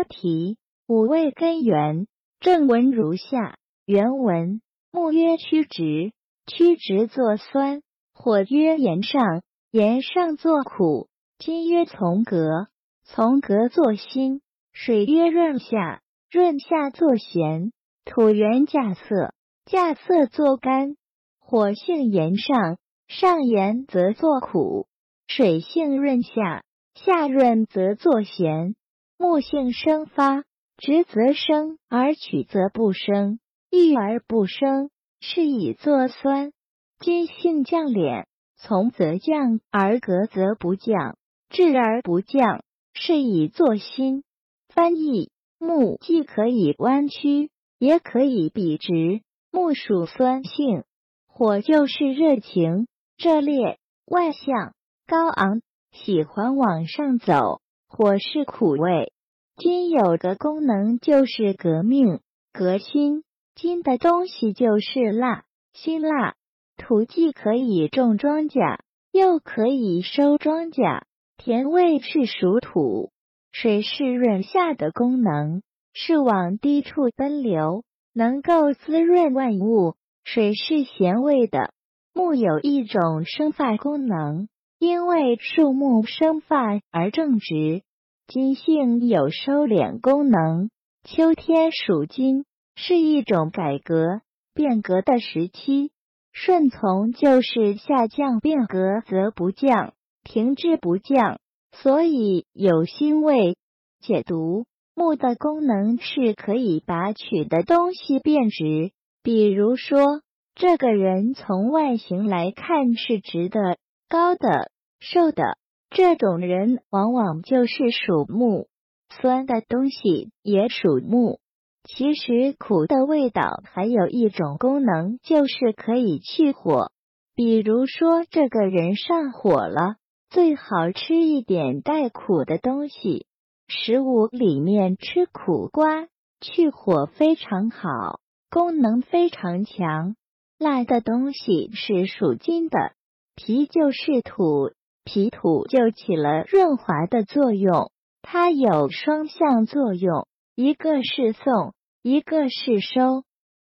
标题：五味根源。正文如下：原文木曰曲直，曲直作酸；火曰炎上，炎上作苦；金曰从革，从革作辛；水曰润下，润下作咸；土元稼色，稼色作甘；火性炎上，上炎则作苦；水性润下，下润则作咸；木性生发。直则生，而曲则不生；郁而不生，是以作酸。金性降敛，从则降，而格则不降；至而不降，是以作辛。翻译：木既可以弯曲，也可以笔直。木属酸性，火就是热情、热烈、外向、高昂，喜欢往上走。火是苦味。金有个功能就是革命、革新。金的东西就是辣，辛辣。土既可以种庄稼，又可以收庄稼。田味是属土。水是润下的功能，是往低处奔流，能够滋润万物。水是咸味的。木有一种生发功能，因为树木生发而正直。金性有收敛功能，秋天属金，是一种改革变革的时期。顺从就是下降变革则不降，停滞不降，所以有辛味。解读木的功能是可以把取的东西变直，比如说，这个人从外形来看是直的、高的、瘦的。这种人往往就是属木，酸的东西也属木。其实苦的味道还有一种功能，就是可以去火。比如说，这个人上火了，最好吃一点带苦的东西。食物里面吃苦瓜，去火非常好，功能非常强。辣的东西是属金的，皮就是土。皮土就起了润滑的作用，它有双向作用，一个是送，一个是收。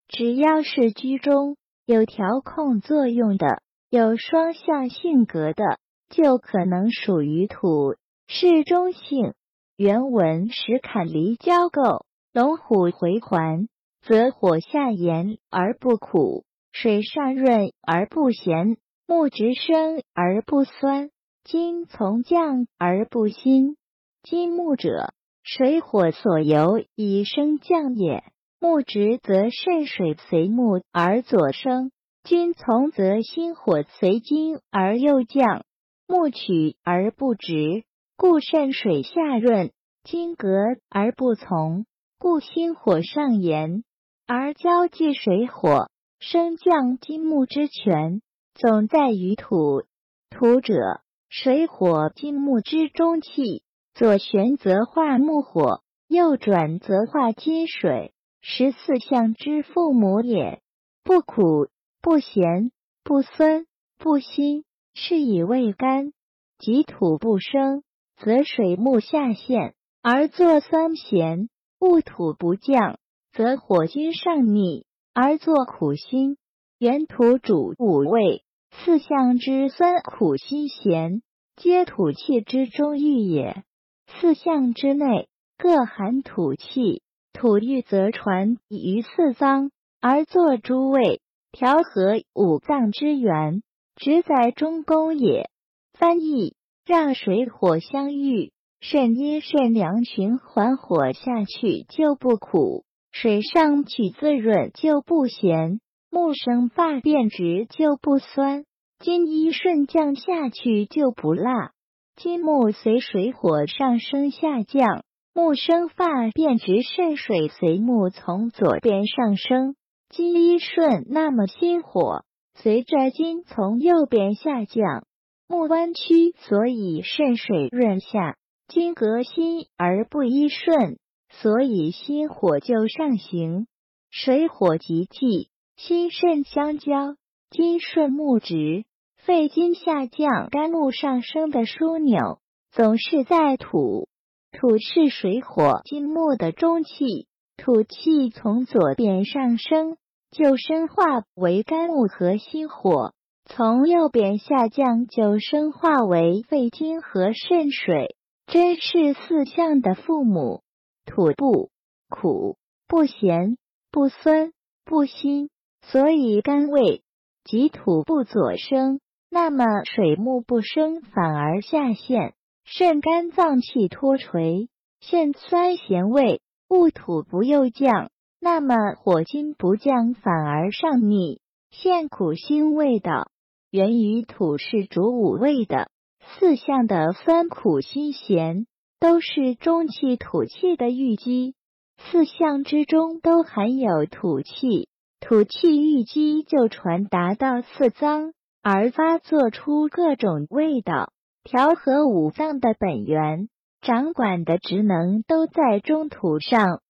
只要是居中有调控作用的，有双向性格的，就可能属于土，是中性。原文石坎离交构，龙虎回环，则火下炎而不苦，水上润而不咸，木直生而不酸。金从降而不兴，金木者，水火所由以升降也。木直则肾水随木而左升，金从则心火随金而右降。木曲而不直，故肾水下润；金革而不从，故心火上炎。而交际水火升降金木之权，总在于土。土者。水火金木之中气，左旋则化木火，右转则化金水，十四象之父母也。不苦不咸不酸不辛，是以味甘。即土不生，则水木下陷而作酸咸；戊土不降，则火金上逆而作苦辛。原土主五味。四象之酸苦辛咸，皆土气之中郁也。四象之内各含土气，土郁则传于四脏，而作诸味，调和五脏之源，直在中宫也。翻译：让水火相遇，肾阴肾阳循环火下去就不苦，水上去滋润就不咸。木生发变直就不酸，金一顺降下去就不辣。金木随水火上升下降，木生发变直，肾水随木从左边上升。金一顺，那么心火随着金从右边下降。木弯曲，所以肾水润下；金革心而不一顺，所以心火就上行。水火极济。心肾相交，金顺木直，肺金下降，肝木上升的枢纽总是在土。土是水火金木的中气，土气从左边上升，就生化为肝木和心火；从右边下降，就生化为肺经和肾水。真是四象的父母。土不苦不咸不酸不辛，所以肝胃及土不左升，那么水木不升，反而下陷。肾肝脏气脱垂，现酸咸味；戊土不右降，那么火金不降，反而上逆，现苦辛味道。源于土是主五味的，四象的酸苦辛咸，都是中气土气的郁积。四象之中都含有土气，土气郁积就传达到四脏，而发作出各种味道。调和五脏的本源，掌管的职能都在中土上。